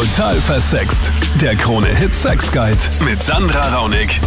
Total versext. Der Krone-Hit Sex Guide mit Sandra Raunig.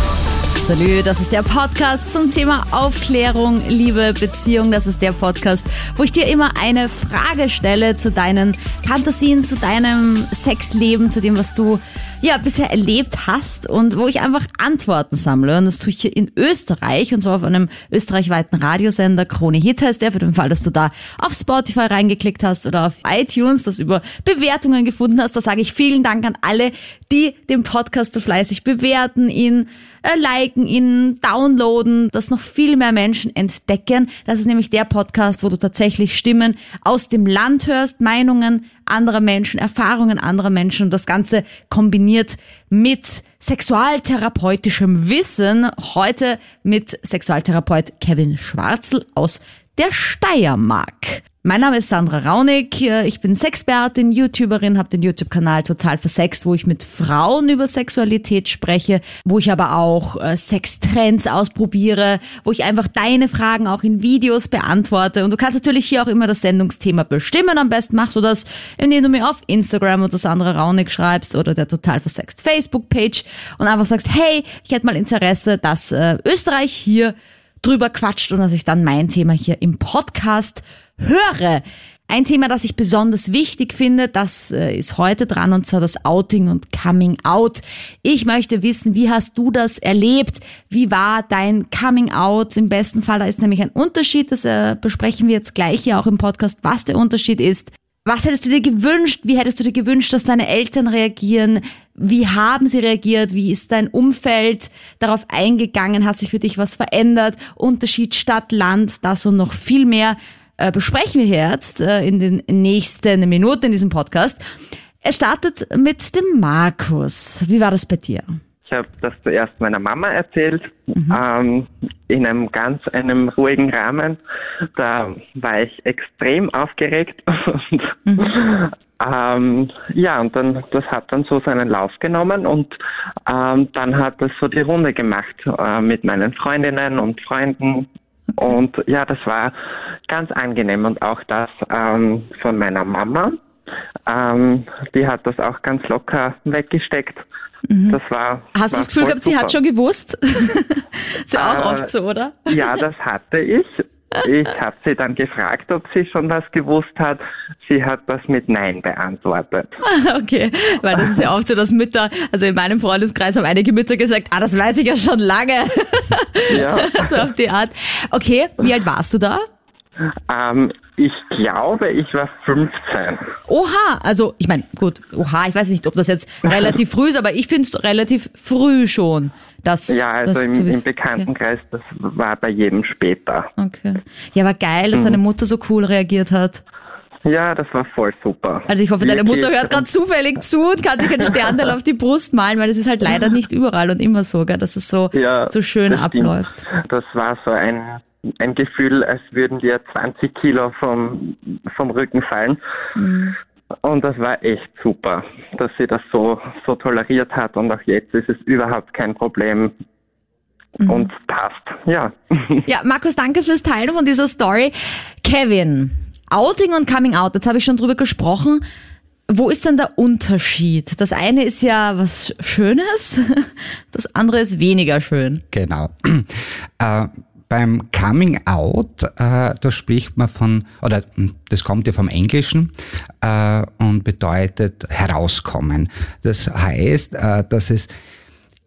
Salü, das ist der Podcast zum Thema Aufklärung, Liebe, Beziehung. Das ist der Podcast, wo ich dir immer eine Frage stelle zu deinen Fantasien, zu deinem Sexleben, zu dem, was du ja bisher erlebt hast und wo ich einfach Antworten sammle. Und das tue ich hier in Österreich und zwar auf einem österreichweiten Radiosender. Krone Hit heißt der, für den Fall, dass du da auf Spotify reingeklickt hast oder auf iTunes, das über Bewertungen gefunden hast. Da sage ich vielen Dank an alle, die den Podcast so fleißig bewerten, ihn äh, liken, ihn downloaden, dass noch viel mehr Menschen entdecken. Das ist nämlich der Podcast, wo du tatsächlich Stimmen aus dem Land hörst, Meinungen anderer Menschen, Erfahrungen anderer Menschen und das Ganze kombiniert mit sexualtherapeutischem Wissen. Heute mit Sexualtherapeut Kevin Schwarzel aus der Steiermark. Mein Name ist Sandra Raunig, ich bin Sexpertin, YouTuberin, habe den YouTube-Kanal Total Versext, wo ich mit Frauen über Sexualität spreche, wo ich aber auch äh, Sextrends ausprobiere, wo ich einfach deine Fragen auch in Videos beantworte. Und du kannst natürlich hier auch immer das Sendungsthema bestimmen. Am besten machst du das, indem du mir auf Instagram unter Sandra Raunig schreibst oder der Total Versext Facebook-Page und einfach sagst, hey, ich hätte mal Interesse, dass äh, Österreich hier drüber quatscht und dass ich dann mein Thema hier im Podcast höre. Ein Thema, das ich besonders wichtig finde, das äh, ist heute dran und zwar das Outing und Coming Out. Ich möchte wissen, wie hast du das erlebt? Wie war dein Coming Out? Im besten Fall, da ist nämlich ein Unterschied, das äh, besprechen wir jetzt gleich hier auch im Podcast, was der Unterschied ist. Was hättest du dir gewünscht? Wie hättest du dir gewünscht, dass deine Eltern reagieren? Wie haben sie reagiert? Wie ist dein Umfeld darauf eingegangen? Hat sich für dich was verändert? Unterschied Stadt, Land, das und noch viel mehr äh, besprechen wir jetzt äh, in den nächsten Minuten in diesem Podcast. Er startet mit dem Markus. Wie war das bei dir? Ich habe das zuerst meiner Mama erzählt, mhm. ähm, in einem ganz einem ruhigen Rahmen. Da war ich extrem aufgeregt. Und, mhm. ähm, ja, und dann das hat dann so seinen Lauf genommen und ähm, dann hat es so die Runde gemacht äh, mit meinen Freundinnen und Freunden Okay. Und ja, das war ganz angenehm und auch das ähm, von meiner Mama. Ähm, die hat das auch ganz locker weggesteckt. Mhm. Das war. Hast war du das Gefühl gehabt, super. sie hat schon gewusst? ist ja auch äh, oft so, oder? Ja, das hatte ich. Ich habe sie dann gefragt, ob sie schon was gewusst hat. Sie hat das mit Nein beantwortet. Okay, weil das ist ja oft so, dass Mütter, also in meinem Freundeskreis haben einige Mütter gesagt, ah, das weiß ich ja schon lange. Ja. so auf die Art. Okay, wie alt warst du da? Ähm, ich glaube, ich war 15. Oha, also ich meine, gut, oha, ich weiß nicht, ob das jetzt relativ früh ist, aber ich finde es relativ früh schon. Das, ja, also das im, im Bekanntenkreis, okay. das war bei jedem später. Okay. Ja, aber geil, dass mhm. deine Mutter so cool reagiert hat. Ja, das war voll super. Also ich hoffe, deine Mutter hört gerade zufällig zu und kann sich ein Sterndal auf die Brust malen, weil es ist halt leider nicht überall und immer so, gell, dass es so, ja, so schön abläuft. Das war so ein ein Gefühl, als würden dir 20 Kilo vom, vom Rücken fallen. Mhm. Und das war echt super, dass sie das so, so toleriert hat und auch jetzt ist es überhaupt kein Problem. Mhm. Und passt, ja. Ja, Markus, danke fürs Teilen von dieser Story. Kevin, Outing und Coming Out, jetzt habe ich schon drüber gesprochen. Wo ist denn der Unterschied? Das eine ist ja was Schönes, das andere ist weniger schön. Genau. Äh, beim Coming Out, äh, da spricht man von, oder hm, das kommt ja vom Englischen äh, und bedeutet herauskommen. Das heißt, äh, dass es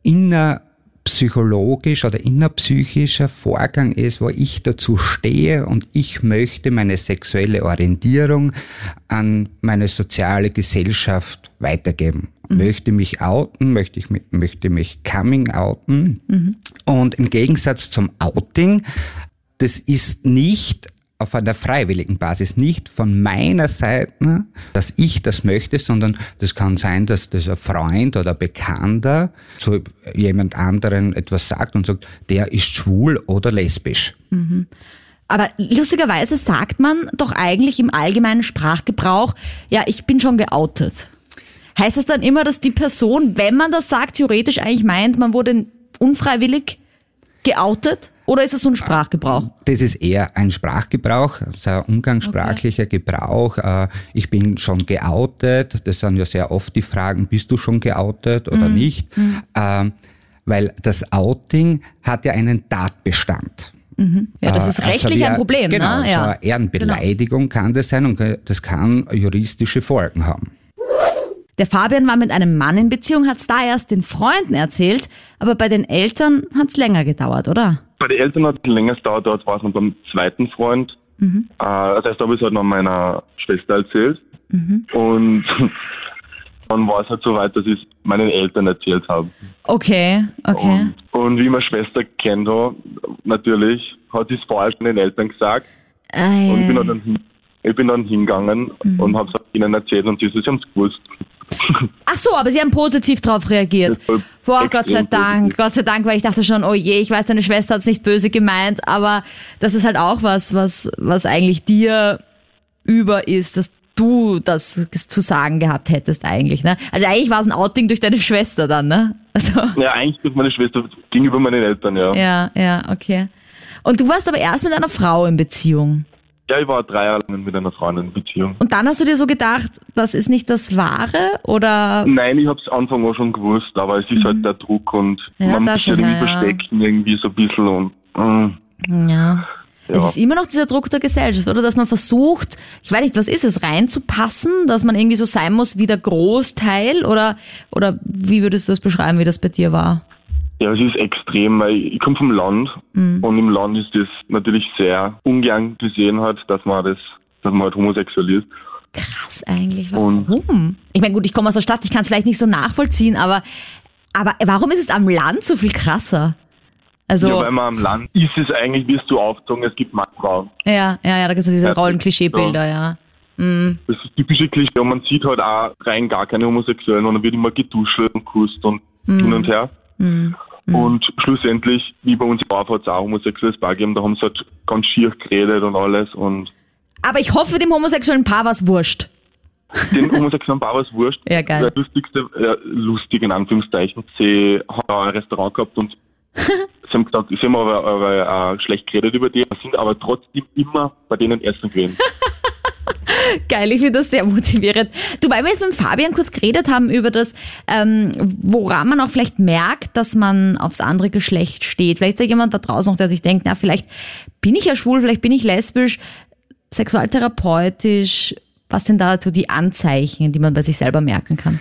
inner psychologisch oder innerpsychischer Vorgang ist, wo ich dazu stehe und ich möchte meine sexuelle Orientierung an meine soziale Gesellschaft weitergeben. Mhm. Möchte mich outen, möchte ich möchte mich coming outen. Mhm. Und im Gegensatz zum Outing, das ist nicht auf einer freiwilligen Basis, nicht von meiner Seite, dass ich das möchte, sondern das kann sein, dass das ein Freund oder ein Bekannter zu jemand anderen etwas sagt und sagt, der ist schwul oder lesbisch. Mhm. Aber lustigerweise sagt man doch eigentlich im allgemeinen Sprachgebrauch, ja, ich bin schon geoutet. Heißt das dann immer, dass die Person, wenn man das sagt, theoretisch eigentlich meint, man wurde unfreiwillig geoutet? Oder ist es so ein Sprachgebrauch? Das ist eher ein Sprachgebrauch, also ein umgangssprachlicher okay. Gebrauch. Äh, ich bin schon geoutet. Das sind ja sehr oft die Fragen, bist du schon geoutet oder mhm. nicht? Mhm. Ähm, weil das Outing hat ja einen Tatbestand. Mhm. Ja, das ist äh, rechtlich also ein Problem. Genau, ne? ja. so eine Ehrenbeleidigung genau. kann das sein und das kann juristische Folgen haben. Der Fabian war mit einem Mann in Beziehung, hat es da erst den Freunden erzählt, aber bei den Eltern hat es länger gedauert, oder? Bei den Eltern hat es länger gedauert, dort war es noch beim zweiten Freund. Mhm. Äh, das heißt, da habe ich es halt noch meiner Schwester erzählt. Mhm. Und dann war es halt so weit, dass ich es meinen Eltern erzählt habe. Okay, okay. Und, und wie meine Schwester kennt, natürlich, hat sie es vorher schon den Eltern gesagt. Ei. Und ich bin dann, ich bin dann hingegangen mhm. und habe es ihnen erzählt und sie, sie haben es gewusst. Ach so, aber sie haben positiv darauf reagiert. Boah, Gott sei Dank. Gott sei Dank, weil ich dachte schon, oh je, ich weiß, deine Schwester hat es nicht böse gemeint, aber das ist halt auch was, was, was eigentlich dir über ist, dass du das zu sagen gehabt hättest eigentlich, ne? Also eigentlich war es ein Outing durch deine Schwester dann, ne? Also. Ja, eigentlich durch meine Schwester gegenüber meinen Eltern, ja. Ja, ja, okay. Und du warst aber erst mit einer Frau in Beziehung. Ja, ich war drei Jahre lang mit einer Frau in Beziehung. Und dann hast du dir so gedacht, das ist nicht das Wahre oder? Nein, ich habe es Anfang auch schon gewusst, aber es ist halt mhm. halt der Druck und ja, man muss sich irgendwie ja, verstecken irgendwie so ein bisschen und. Äh. Ja. Ja. Es ist immer noch dieser Druck der Gesellschaft, oder? Dass man versucht, ich weiß nicht, was ist es, reinzupassen, dass man irgendwie so sein muss wie der Großteil oder, oder wie würdest du das beschreiben, wie das bei dir war? Ja, es ist extrem, weil ich komme vom Land mhm. und im Land ist das natürlich sehr ungern gesehen hat, dass man das, dass man halt homosexuell ist. Krass eigentlich. Warum? Und ich meine, gut, ich komme aus der Stadt, ich kann es vielleicht nicht so nachvollziehen, aber, aber warum ist es am Land so viel krasser? Also, ja, weil man am Land ist es eigentlich, wirst du aufgezogen, es gibt Mann, Frauen. Ja, ja, ja, da gibt es diese Rollenklischeebilder, ja. Mhm. Das ist typische Klischee und man sieht halt auch rein gar keine Homosexuellen und dann wird immer geduschelt und kusst und mhm. hin und her. Mhm. Und schlussendlich, wie bei uns im Dorf hat es auch homosexuelles Paar gegeben, da haben sie halt ganz schier geredet und alles und. Aber ich hoffe, dem homosexuellen Paar war es wurscht. Den homosexuellen Paar war es wurscht. Ja, geil. Der lustigste, äh, lustig in Anführungszeichen, sie haben ein Restaurant gehabt und Sie haben gesagt, sie haben aber, aber äh, schlecht geredet über die, sind aber trotzdem immer bei denen Essen gewesen. Geil, ich finde das sehr motivierend. Du, weil wir jetzt mit Fabian kurz geredet haben über das, ähm, woran man auch vielleicht merkt, dass man aufs andere Geschlecht steht. Vielleicht ist da jemand da draußen noch, der sich denkt, na, vielleicht bin ich ja schwul, vielleicht bin ich lesbisch, sexualtherapeutisch. Was sind da so die Anzeichen, die man bei sich selber merken kann?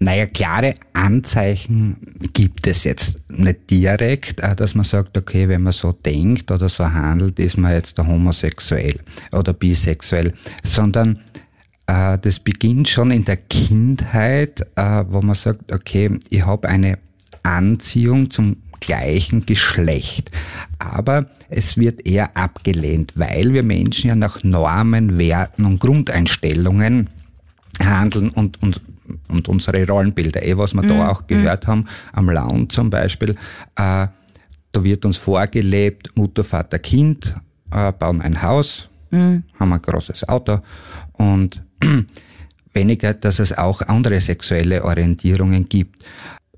Naja, klare Anzeichen gibt es jetzt nicht direkt, dass man sagt, okay, wenn man so denkt oder so handelt, ist man jetzt homosexuell oder bisexuell, sondern äh, das beginnt schon in der Kindheit, äh, wo man sagt, okay, ich habe eine Anziehung zum gleichen Geschlecht. Aber es wird eher abgelehnt, weil wir Menschen ja nach Normen, Werten und Grundeinstellungen handeln und, und und unsere Rollenbilder, eh, was wir mhm. da auch gehört mhm. haben, am Lounge zum Beispiel, äh, da wird uns vorgelebt, Mutter, Vater, Kind, äh, bauen ein Haus, mhm. haben ein großes Auto und weniger, dass es auch andere sexuelle Orientierungen gibt.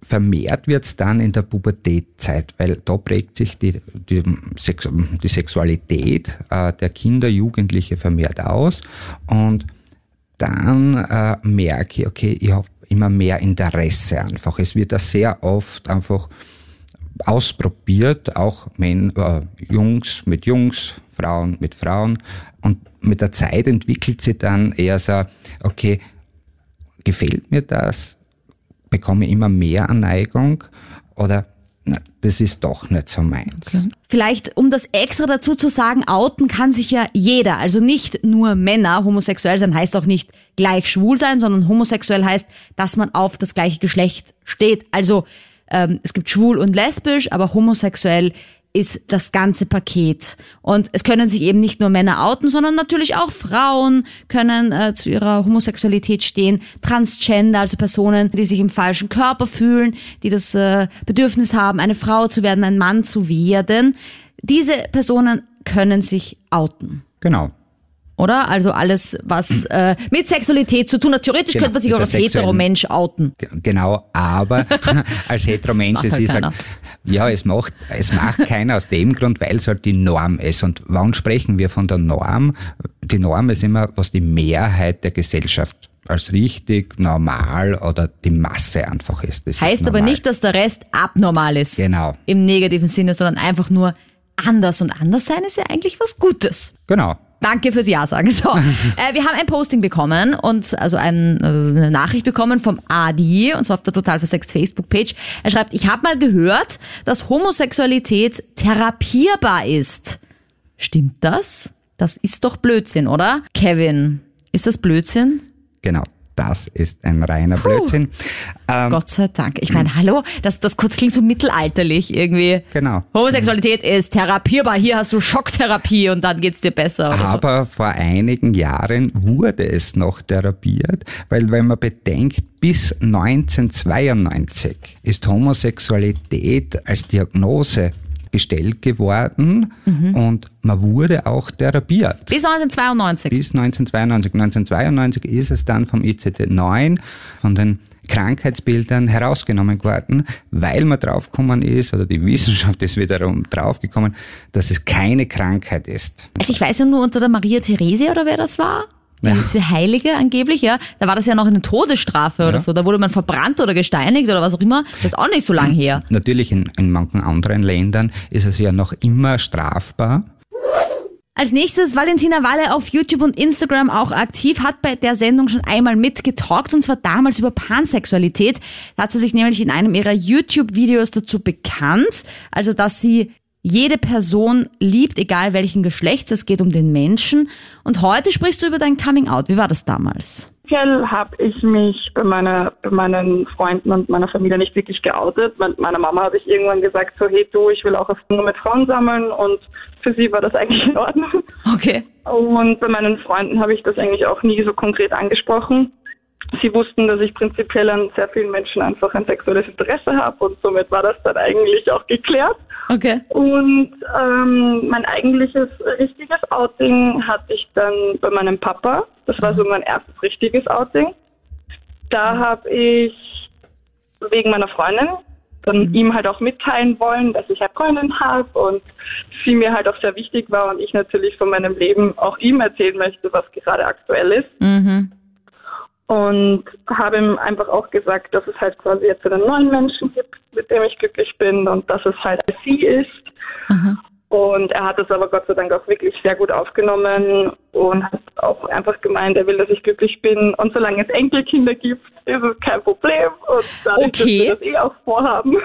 Vermehrt wird's dann in der Pubertätzeit, weil da prägt sich die, die, Sex, die Sexualität äh, der Kinder, Jugendliche vermehrt aus und dann äh, merke ich, okay, ich habe immer mehr Interesse einfach. Es wird da sehr oft einfach ausprobiert, auch Men äh, Jungs mit Jungs, Frauen mit Frauen. Und mit der Zeit entwickelt sich dann eher so, okay, gefällt mir das? Bekomme ich immer mehr Anneigung? Oder na, das ist doch nicht so meins. Okay. Vielleicht, um das extra dazu zu sagen, outen kann sich ja jeder. Also nicht nur Männer. Homosexuell sein heißt auch nicht gleich schwul sein, sondern homosexuell heißt, dass man auf das gleiche Geschlecht steht. Also ähm, es gibt schwul und lesbisch, aber homosexuell ist das ganze Paket. Und es können sich eben nicht nur Männer outen, sondern natürlich auch Frauen können äh, zu ihrer Homosexualität stehen. Transgender, also Personen, die sich im falschen Körper fühlen, die das äh, Bedürfnis haben, eine Frau zu werden, ein Mann zu werden. Diese Personen können sich outen. Genau. Oder? Also alles, was äh, mit Sexualität zu tun hat. Theoretisch Genau, könnte man sich auch als Heteromensch outen. Genau, aber als Heteromensch, es halt ist halt, keiner. ja, es macht, es macht keiner aus dem Grund, weil es halt die Norm ist. Und wann sprechen wir von der Norm? Die Norm ist immer, was die Mehrheit der Gesellschaft als richtig, normal oder die Masse einfach ist. Das Heißt ist aber nicht, dass der Rest abnormal ist. Genau, Im negativen Sinne, sondern einfach nur anders. Und anders sein ist ja eigentlich was Gutes. genau. Danke fürs Ja sagen. So, äh, wir haben ein Posting bekommen und also ein, äh, eine Nachricht bekommen vom Adi und zwar auf der Total Versext Facebook-Page. Er schreibt, ich habe mal gehört, dass Homosexualität therapierbar ist. Stimmt das? Das ist doch Blödsinn, oder? Kevin, ist das Blödsinn? Genau, das ist ein reiner Blödsinn. Ähm, Gott sei Dank. Ich meine, hallo, das, das kurz klingt so mittelalterlich irgendwie. Genau. Homosexualität ist therapierbar. Hier hast du Schocktherapie und dann geht's dir besser. Oder so. Aber vor einigen Jahren wurde es noch therapiert, weil wenn man bedenkt, bis 1992 ist Homosexualität als Diagnose gestellt geworden und man wurde auch therapiert. Bis 1992. Bis 1992. 1992 ist es dann vom ICD-9, von den Krankheitsbildern herausgenommen worden, weil man draufgekommen ist, oder die Wissenschaft ist wiederum draufgekommen, dass es keine Krankheit ist. Also ich weiß ja nur unter der Maria Theresia oder wer das war. Die, Ja. Diese Heilige angeblich, ja. Da war das ja noch eine Todesstrafe oder Ja. so. Da wurde man verbrannt oder gesteinigt oder was auch immer. Das ist auch nicht so lang her. Natürlich in, in manchen anderen Ländern ist es ja noch immer strafbar. Als nächstes Valentina Walle auf YouTube und Instagram auch aktiv, hat bei der Sendung schon einmal mitgetalkt und zwar damals über Pansexualität. Da hat sie sich nämlich in einem ihrer YouTube-Videos dazu bekannt, also dass sie jede Person liebt, egal welchen Geschlechts, es geht um den Menschen. Und heute sprichst du über dein Coming Out. Wie war das damals? Habe ich mich bei, meiner, bei meinen Freunden und meiner Familie nicht wirklich geoutet. Mit meiner Mama habe ich irgendwann gesagt, so hey du, ich will auch Erfahrungen mit Frauen sammeln und für sie war das eigentlich in Ordnung. Okay. Und bei meinen Freunden habe ich das eigentlich auch nie so konkret angesprochen. Sie wussten, dass ich prinzipiell an sehr vielen Menschen einfach ein sexuelles Interesse habe und somit war das dann eigentlich auch geklärt. Okay. Und ähm, mein eigentliches richtiges Outing hatte ich dann bei meinem Papa. Das war so mein erstes richtiges Outing. Da habe ich wegen meiner Freundin dann ihm halt auch mitteilen wollen, dass ich eine Freundin habe und sie mir halt auch sehr wichtig war und ich natürlich von meinem Leben auch ihm erzählen möchte, was gerade aktuell ist. Mhm. Und habe ihm einfach auch gesagt, dass es halt quasi jetzt einen neuen Menschen gibt, mit dem ich glücklich bin und dass es halt sie ist. Und er hat es aber Gott sei Dank auch wirklich sehr gut aufgenommen und hat auch einfach gemeint, er will, dass ich glücklich bin. Und solange es Enkelkinder gibt, ist es kein Problem. Und dadurch, Okay. dass wir das eh auch vorhaben.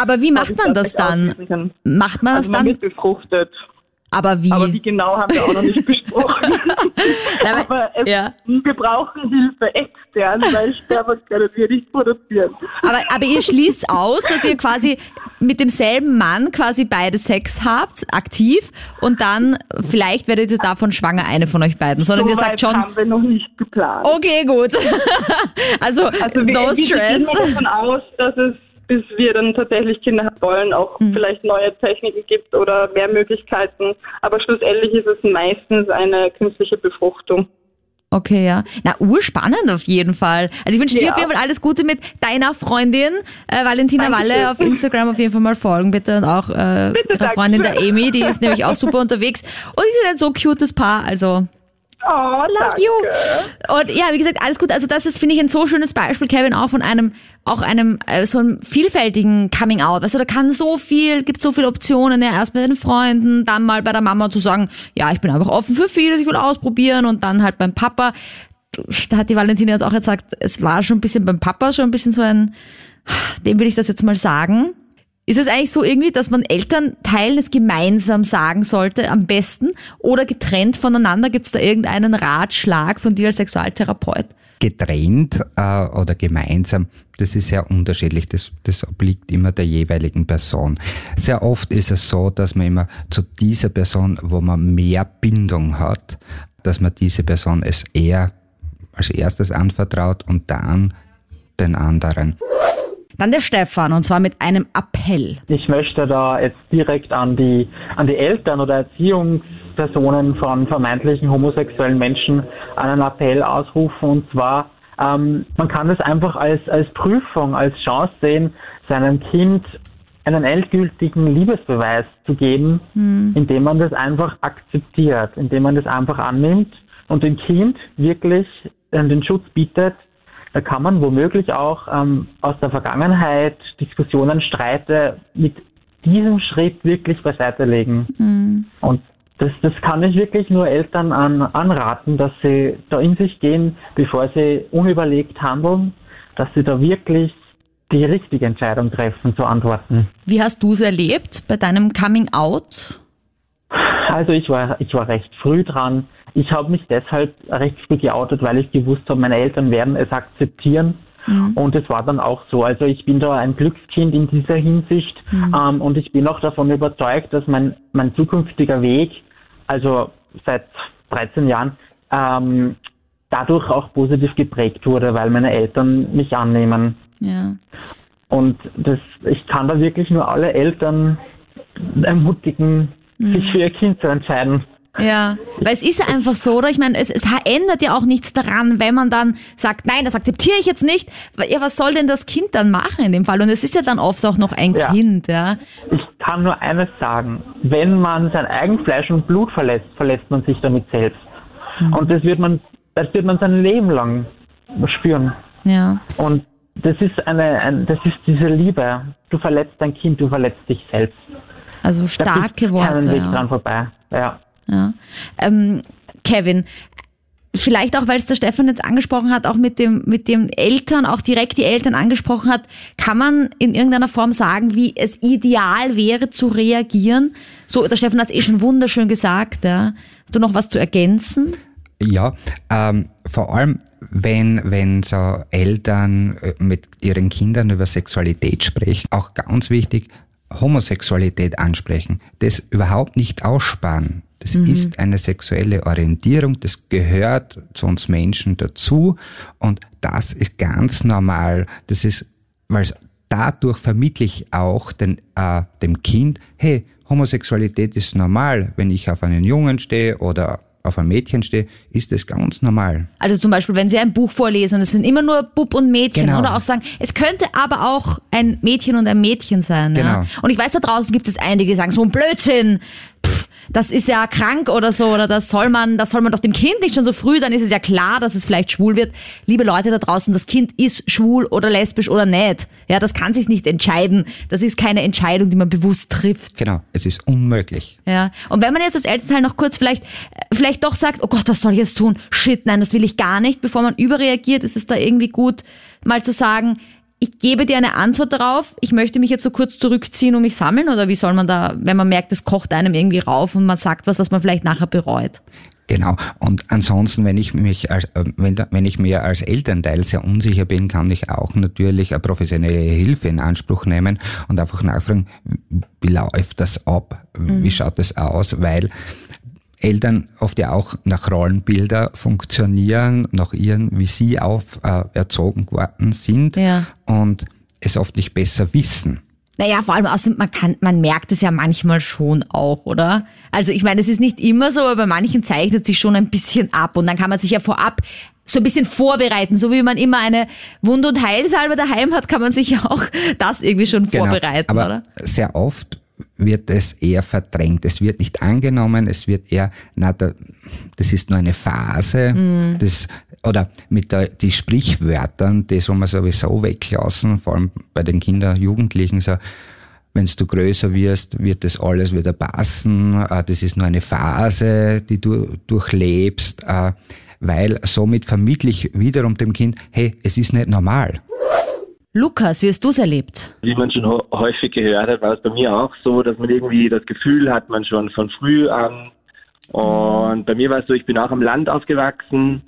Aber wie macht man das dann? Macht man das Also man dann? wird befruchtet. Aber wie? Aber wie genau haben wir auch noch nicht besprochen. Nein, aber es, ja. wir brauchen Hilfe extern, weil Sperma können wir nicht produzieren. Aber, aber ihr schließt aus, dass ihr quasi mit demselben Mann quasi beide Sex habt, aktiv, und dann vielleicht werdet ihr davon schwanger, eine von euch beiden. Sondern ihr So sagt weit schon, haben wir noch nicht geplant. okay, gut. also, Also wir, no wir stress. gehen davon aus, dass es, bis wir dann tatsächlich Kinder haben wollen, auch Mhm. vielleicht neue Techniken gibt oder mehr Möglichkeiten. Aber schlussendlich ist es meistens eine künstliche Befruchtung. Okay, ja. Na, urspannend auf jeden Fall. Also ich wünsche dir Ja. auf jeden Fall alles Gute mit deiner Freundin, äh, Valentina Dankeschön. Walle, auf Instagram auf jeden Fall mal folgen, bitte. Und auch äh, Bitte, ihrer danke. Freundin der Amy, die ist nämlich auch super unterwegs. Und die sind ein so cutes Paar, also Oh, Love danke. you. Und ja, wie gesagt, alles gut. Also das ist, finde ich, ein so schönes Beispiel, Kevin, auch von einem, auch einem, äh, so einem vielfältigen Coming Out. Also da kann so viel, gibt so viele Optionen, ja, erst mit den Freunden, dann mal bei der Mama zu sagen, ja, ich bin einfach offen für vieles, ich will ausprobieren und dann halt beim Papa. Da hat die Valentina jetzt auch gesagt, es war schon ein bisschen beim Papa schon ein bisschen so ein, dem will ich das jetzt mal sagen. Ist es eigentlich so irgendwie, dass man Elternteilen es gemeinsam sagen sollte, am besten? Oder getrennt voneinander? Gibt es da irgendeinen Ratschlag von dir als Sexualtherapeut? Getrennt äh, oder gemeinsam, das ist sehr unterschiedlich. Das, das obliegt immer der jeweiligen Person. Sehr oft ist es so, dass man immer zu dieser Person, wo man mehr Bindung hat, dass man diese Person es eher als erstes anvertraut und dann den anderen. Dann der Stefan und zwar mit einem Appell. Ich möchte da jetzt direkt an die, an die Eltern oder Erziehungspersonen von vermeintlichen homosexuellen Menschen einen Appell ausrufen und zwar, ähm, man kann das einfach als, als Prüfung, als Chance sehen, seinem Kind einen endgültigen Liebesbeweis zu geben, indem man das einfach akzeptiert, indem man das einfach annimmt und dem Kind wirklich äh, den Schutz bietet, da kann man womöglich auch ähm, aus der Vergangenheit Diskussionen, Streite mit diesem Schritt wirklich beiseite legen. Und das, das kann ich wirklich nur Eltern an, anraten, dass sie da in sich gehen, bevor sie unüberlegt handeln, dass sie da wirklich die richtige Entscheidung treffen zu antworten. Wie hast du es erlebt bei deinem Coming Out? Also ich war, ich war recht früh dran. Ich habe mich deshalb recht früh geoutet, weil ich gewusst habe, meine Eltern werden es akzeptieren. Und es war dann auch so. Also ich bin da ein Glückskind in dieser Hinsicht ähm, und ich bin auch davon überzeugt, dass mein, mein zukünftiger Weg, also seit 13 Jahren, ähm, dadurch auch positiv geprägt wurde, weil meine Eltern mich annehmen. Ja. Und das, ich kann da wirklich nur alle Eltern ermutigen, sich für ihr Kind zu entscheiden. Ja, weil es ist einfach so, oder? Ich meine, es, es ändert ja auch nichts daran, wenn man dann sagt, nein, das akzeptiere ich jetzt nicht. Ja, was soll denn das Kind dann machen in dem Fall? Und es ist ja dann oft auch noch ein Ja. Kind, ja. Ich kann nur eines sagen. Wenn man sein eigen Fleisch und Blut verlässt, verlässt man sich damit selbst. Und das wird man, das wird man sein Leben lang spüren. Ja. Und das ist eine, ein, das ist diese Liebe. Du verletzt dein Kind, du verletzt dich selbst. Also starke Worte. Weg Ja. dran vorbei. Ja. Ja. Ähm, Kevin, vielleicht auch, weil es der Stefan jetzt angesprochen hat, auch mit dem, mit dem Eltern, auch direkt die Eltern angesprochen hat, kann man in irgendeiner Form sagen, wie es ideal wäre zu reagieren? So, der Stefan hat es eh schon wunderschön gesagt, ja. Hast du noch was zu ergänzen? Ja, ähm, vor allem, wenn, wenn so Eltern äh, mit ihren Kindern über Sexualität sprechen, auch ganz wichtig, Homosexualität ansprechen, das überhaupt nicht aussparen. Das ist eine sexuelle Orientierung, das gehört zu uns Menschen dazu und das ist ganz normal. Das ist, weil dadurch vermittle ich auch den, äh, dem Kind, hey, Homosexualität ist normal. Wenn ich auf einen Jungen stehe oder auf ein Mädchen stehe, ist das ganz normal. Also zum Beispiel, wenn sie ein Buch vorlesen und es sind immer nur Bub und Mädchen Genau. oder auch sagen, es könnte aber auch ein Mädchen und ein Mädchen sein. Ja? Genau. Und ich weiß, da draußen gibt es einige, die sagen, so ein Blödsinn, das ist ja krank oder so, oder das soll man, das soll man doch dem Kind nicht schon so früh, dann ist es ja klar, dass es vielleicht schwul wird. Liebe Leute da draußen, das Kind ist schwul oder lesbisch oder nicht. Ja, das kann sich nicht entscheiden. Das ist keine Entscheidung, die man bewusst trifft. Genau, es ist unmöglich. Ja. Und wenn man jetzt als Elternteil noch kurz vielleicht, äh, vielleicht doch sagt, oh Gott, was soll ich jetzt tun? Shit, nein, das will ich gar nicht, bevor man überreagiert, ist es da irgendwie gut, mal zu sagen, ich gebe dir eine Antwort darauf, ich möchte mich jetzt so kurz zurückziehen und mich sammeln oder wie soll man da, wenn man merkt, es kocht einem irgendwie rauf und man sagt was, was man vielleicht nachher bereut? Genau. Und ansonsten, wenn ich mich als, äh, wenn, wenn ich mir als Elternteil sehr unsicher bin, kann ich auch natürlich eine professionelle Hilfe in Anspruch nehmen und einfach nachfragen, wie läuft das ab? Wie schaut das aus? Weil Eltern oft ja auch nach Rollenbilder funktionieren, nach ihren, wie sie auf äh, erzogen worden sind Ja. und es oft nicht besser wissen. Naja, vor allem außerdem, man kann, man merkt es ja manchmal schon auch, oder? Also ich meine, es ist nicht immer so, aber bei manchen zeichnet sich schon ein bisschen ab und dann kann man sich ja vorab so ein bisschen vorbereiten, so wie man immer eine Wund- und Heilsalbe daheim hat, kann man sich ja auch das irgendwie schon vorbereiten, Genau. aber oder? sehr oft wird es eher verdrängt. Es wird nicht angenommen, es wird eher, na, da, das ist nur eine Phase, Mhm. das, oder mit der, die Sprichwörtern, die soll man sowieso weglassen, vor allem bei den Kindern, Jugendlichen, so, wenn du größer wirst, wird das alles wieder passen, äh, das ist nur eine Phase, die du durchlebst, äh, weil somit vermittle ich wiederum dem Kind, hey, es ist nicht normal. Lukas, wie hast du es erlebt? Wie man schon hä- häufig gehört hat, war es bei mir auch so, dass man irgendwie das Gefühl hat, man schon von früh an. Und bei mir war es so, ich bin auch am Land aufgewachsen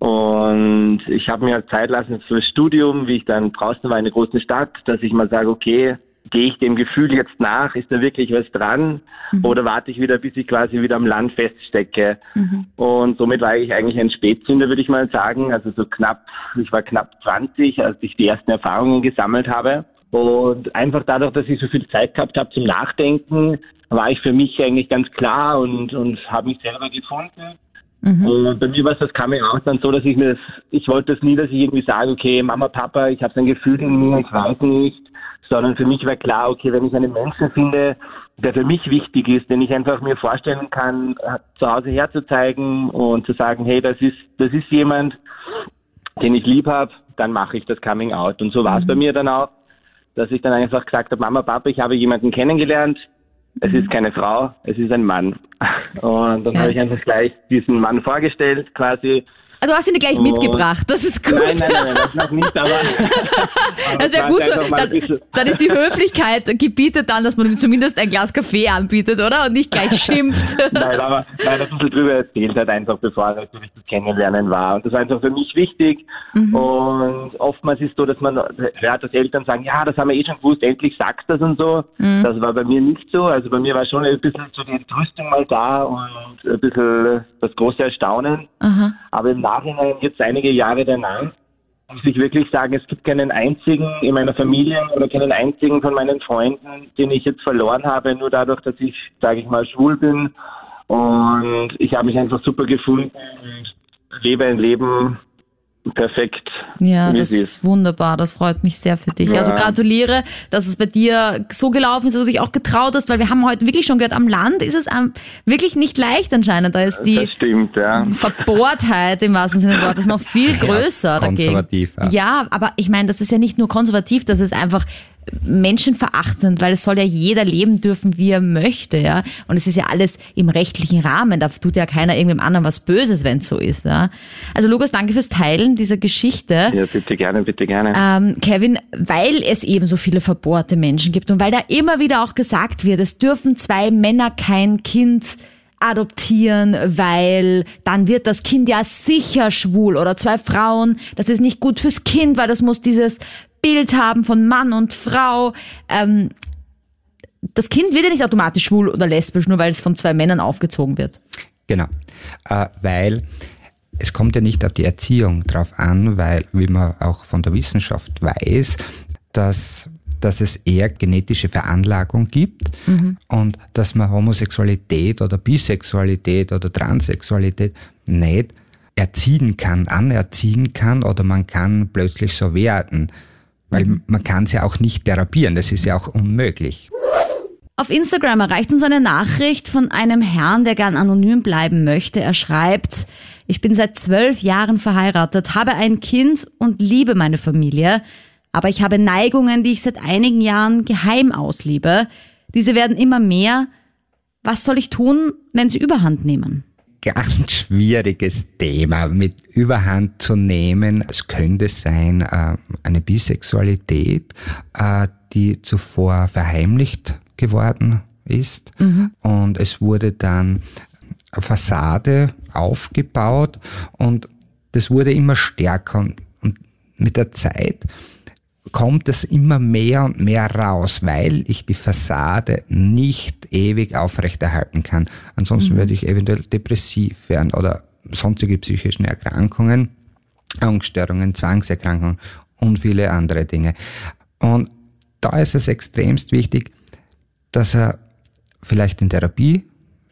und ich habe mir Zeit lassen fürs Studium, wie ich dann draußen war in einer großen Stadt, dass ich mal sage, okay, gehe ich dem Gefühl jetzt nach? Ist da wirklich was dran? Mhm. Oder warte ich wieder, bis ich quasi wieder am Land feststecke? Mhm. Und somit war ich eigentlich ein Spätzünder, würde ich mal sagen. Also so knapp, ich war knapp 20, als ich die ersten Erfahrungen gesammelt habe. Und einfach dadurch, dass ich so viel Zeit gehabt habe zum Nachdenken, war ich für mich eigentlich ganz klar und, und habe mich selber gefunden. Mhm. Und bei mir war es das Coming Out dann so, dass ich mir das, ich wollte das nie, dass ich irgendwie sage, okay, Mama, Papa, ich habe so ein Gefühl in mir, ich weiß nicht, sondern für mich war klar, okay, wenn ich einen Menschen finde, der für mich wichtig ist, den ich einfach mir vorstellen kann, zu Hause herzuzeigen und zu sagen, hey, das ist, das ist jemand, den ich lieb habe, dann mache ich das Coming Out. Und so war es mhm. bei mir dann auch, dass ich dann einfach gesagt habe, Mama, Papa, ich habe jemanden kennengelernt, es ist keine Frau, es ist ein Mann. Und dann ja. habe ich einfach gleich diesen Mann vorgestellt, quasi also du hast ihn gleich mitgebracht, das ist gut. Nein, nein, nein, das noch nicht, aber. aber das wäre gut so. Dann, dann, ist die Höflichkeit gebietet dann, dass man ihm zumindest ein Glas Kaffee anbietet, oder? Und nicht gleich schimpft. nein, aber nein, ein bisschen drüber erzählt hat, einfach bevor er natürlich das Kennenlernen war. Und das war einfach für mich wichtig. Mhm. Und oftmals ist es so, dass man hört, dass Eltern sagen, ja, das haben wir eh schon gewusst, endlich sagst du das und so. Mhm. Das war bei mir nicht so. Also bei mir war schon ein bisschen so die Entrüstung mal da und ein bisschen das große Erstaunen. Aha. Aber im Nachhinein, jetzt einige Jahre danach, muss ich wirklich sagen, es gibt keinen einzigen in meiner Familie oder keinen einzigen von meinen Freunden, den ich jetzt verloren habe, nur dadurch, dass ich, sage ich mal, schwul bin. Und ich habe mich einfach super gefunden und lebe ein Leben, perfekt. Ja, das ist wunderbar. Das freut mich sehr für dich. Ja. Also gratuliere, dass es bei dir so gelaufen ist, dass du dich auch getraut hast, weil wir haben heute wirklich schon gehört, am Land ist es wirklich nicht leicht anscheinend. Da ist die stimmt, ja. Verbohrtheit im wahrsten Sinne des Wortes noch viel größer ja, konservativ, dagegen. Ja. ja, aber ich meine, das ist ja nicht nur konservativ, das ist einfach menschenverachtend, weil es soll ja jeder leben dürfen, wie er möchte, ja. Und es ist ja alles im rechtlichen Rahmen. Da tut ja keiner irgendwem anderen was Böses, wenn es so ist, ja. Also Lukas, danke fürs Teilen dieser Geschichte. Ja, bitte gerne, bitte gerne. Ähm, Kevin, weil es eben so viele verbohrte Menschen gibt und weil da immer wieder auch gesagt wird, es dürfen zwei Männer kein Kind adoptieren, weil dann wird das Kind ja sicher schwul oder zwei Frauen, das ist nicht gut fürs Kind, weil das muss dieses Bild haben von Mann und Frau. Ähm, das Kind wird ja nicht automatisch schwul oder lesbisch, nur weil es von zwei Männern aufgezogen wird. Genau, äh, weil es kommt ja nicht auf die Erziehung drauf an, weil, wie man auch von der Wissenschaft weiß, dass, dass es eher genetische Veranlagung gibt mhm. und dass man Homosexualität oder Bisexualität oder Transsexualität nicht erziehen kann, anerziehen kann oder man kann plötzlich so werden. Weil man kann es ja auch nicht therapieren, das ist ja auch unmöglich. Auf Instagram erreicht uns eine Nachricht von einem Herrn, der gern anonym bleiben möchte. Er schreibt, ich bin seit zwölf Jahren verheiratet, habe ein Kind und liebe meine Familie, aber ich habe Neigungen, die ich seit einigen Jahren geheim auslebe. Diese werden immer mehr. Was soll ich tun, wenn sie überhand nehmen? Ganz schwieriges Thema mit Überhand zu nehmen. Es könnte sein äh, eine Bisexualität, äh, die zuvor verheimlicht geworden ist mhm. und es wurde dann eine Fassade aufgebaut und das wurde immer stärker und, und mit der Zeit kommt es immer mehr und mehr raus, weil ich die Fassade nicht ewig aufrechterhalten kann. Ansonsten mhm. würde ich eventuell depressiv werden oder sonstige psychischen Erkrankungen, Angststörungen, Zwangserkrankungen und viele andere Dinge. Und da ist es extremst wichtig, dass er vielleicht in Therapie